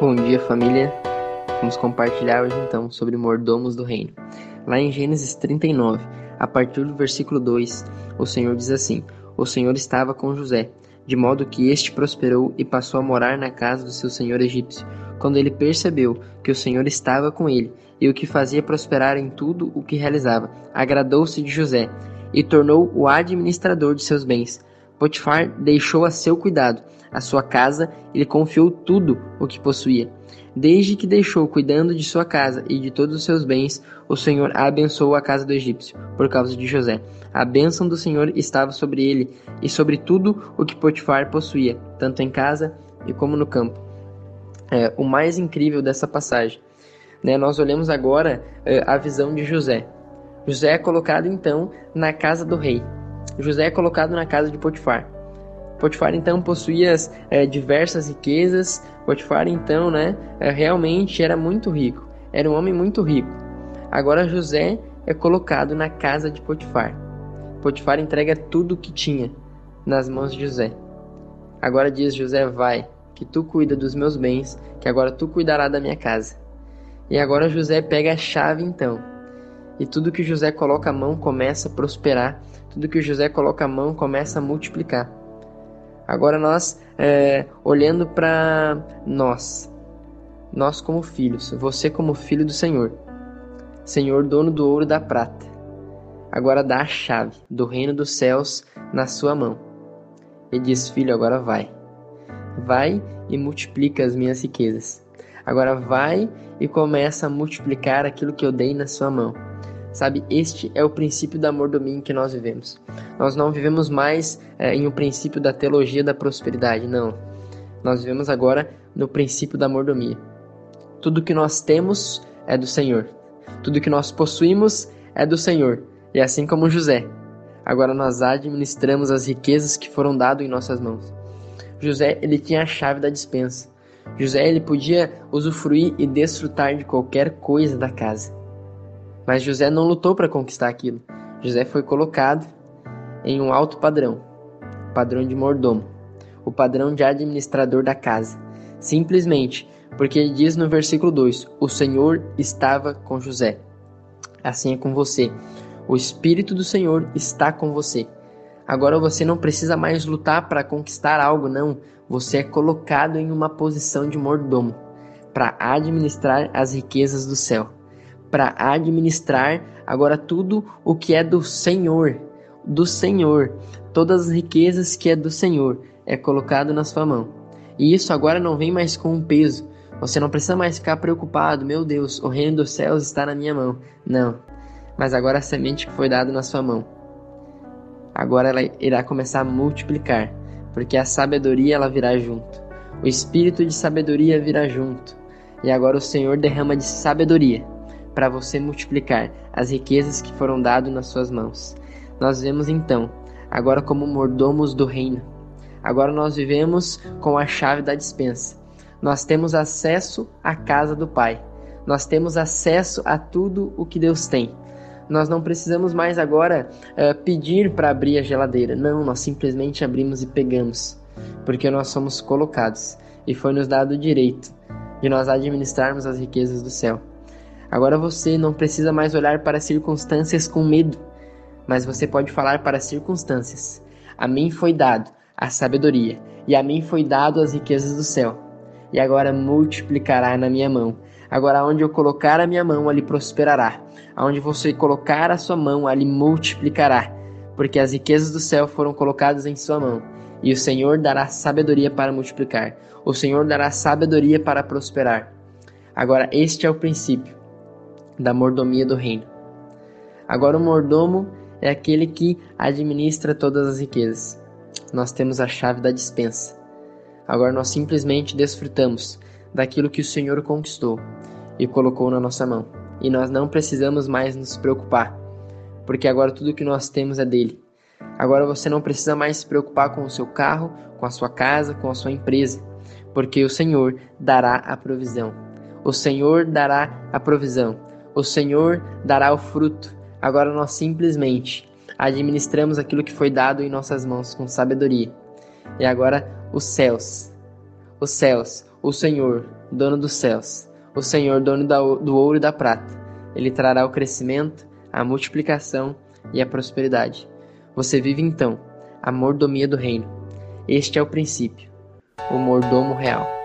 Bom dia, família. Vamos compartilhar hoje então sobre mordomos do reino. Lá em Gênesis 39, a partir do versículo 2, o Senhor diz assim: O Senhor estava com José, de modo que este prosperou e passou a morar na casa do seu senhor egípcio. Quando ele percebeu que o Senhor estava com ele e o que fazia prosperar em tudo o que realizava, agradou-se de José e tornou o administrador de seus bens. Potifar deixou a seu cuidado a sua casa e lhe confiou tudo o que possuía. Desde que deixou cuidando de sua casa e de todos os seus bens, o Senhor abençoou a casa do egípcio, por causa de José. A bênção do Senhor estava sobre ele e sobre tudo o que Potifar possuía, tanto em casa e como no campo. É, o mais incrível dessa passagem. Né, nós olhamos agora é, a visão de José. José é colocado então na casa do rei. José é colocado na casa de Potifar. Potifar então possuía é, diversas riquezas. Potifar então, né, é, realmente era muito rico. Era um homem muito rico. Agora José é colocado na casa de Potifar. Potifar entrega tudo o que tinha nas mãos de José. Agora diz José: Vai, que tu cuida dos meus bens, que agora tu cuidará da minha casa. E agora José pega a chave então. E tudo que José coloca a mão começa a prosperar, tudo que José coloca a mão começa a multiplicar. Agora nós, é, olhando para nós, nós como filhos, você como filho do Senhor, Senhor dono do ouro e da prata, agora dá a chave do reino dos céus na sua mão. E diz, filho, agora vai. Vai e multiplica as minhas riquezas. Agora vai e começa a multiplicar aquilo que eu dei na sua mão. Sabe, este é o princípio da mordomia em que nós vivemos. Nós não vivemos mais é, em um princípio da teologia da prosperidade, não. Nós vivemos agora no princípio da mordomia. Tudo que nós temos é do Senhor. Tudo que nós possuímos é do Senhor. E assim como José, agora nós administramos as riquezas que foram dadas em nossas mãos. José, ele tinha a chave da dispensa. José, ele podia usufruir e desfrutar de qualquer coisa da casa. Mas José não lutou para conquistar aquilo. José foi colocado em um alto padrão, padrão de mordomo, o padrão de administrador da casa. Simplesmente porque ele diz no versículo 2: O Senhor estava com José. Assim é com você. O Espírito do Senhor está com você. Agora você não precisa mais lutar para conquistar algo, não. Você é colocado em uma posição de mordomo para administrar as riquezas do céu para administrar agora tudo o que é do Senhor, do Senhor, todas as riquezas que é do Senhor é colocado na sua mão. E isso agora não vem mais com um peso. Você não precisa mais ficar preocupado, meu Deus, o reino dos céus está na minha mão. Não. Mas agora a semente que foi dada na sua mão, agora ela irá começar a multiplicar, porque a sabedoria ela virá junto. O espírito de sabedoria virá junto. E agora o Senhor derrama de sabedoria para você multiplicar as riquezas que foram dadas nas suas mãos. Nós vemos então, agora como mordomos do reino. Agora nós vivemos com a chave da dispensa. Nós temos acesso à casa do Pai. Nós temos acesso a tudo o que Deus tem. Nós não precisamos mais agora uh, pedir para abrir a geladeira. Não, nós simplesmente abrimos e pegamos, porque nós somos colocados e foi nos dado o direito de nós administrarmos as riquezas do céu. Agora você não precisa mais olhar para circunstâncias com medo, mas você pode falar para as circunstâncias. A mim foi dado a sabedoria, e a mim foi dado as riquezas do céu. E agora multiplicará na minha mão. Agora onde eu colocar a minha mão, ali prosperará. Aonde você colocar a sua mão, ali multiplicará. Porque as riquezas do céu foram colocadas em sua mão. E o Senhor dará sabedoria para multiplicar. O Senhor dará sabedoria para prosperar. Agora, este é o princípio da mordomia do reino. Agora, o mordomo é aquele que administra todas as riquezas. Nós temos a chave da dispensa. Agora, nós simplesmente desfrutamos daquilo que o Senhor conquistou e colocou na nossa mão. E nós não precisamos mais nos preocupar, porque agora tudo que nós temos é dele. Agora você não precisa mais se preocupar com o seu carro, com a sua casa, com a sua empresa, porque o Senhor dará a provisão. O Senhor dará a provisão o Senhor dará o fruto. Agora nós simplesmente administramos aquilo que foi dado em nossas mãos com sabedoria. E agora os céus, os céus, o Senhor, dono dos céus, o Senhor, dono do ouro e da prata. Ele trará o crescimento, a multiplicação e a prosperidade. Você vive então a mordomia do reino. Este é o princípio, o mordomo real.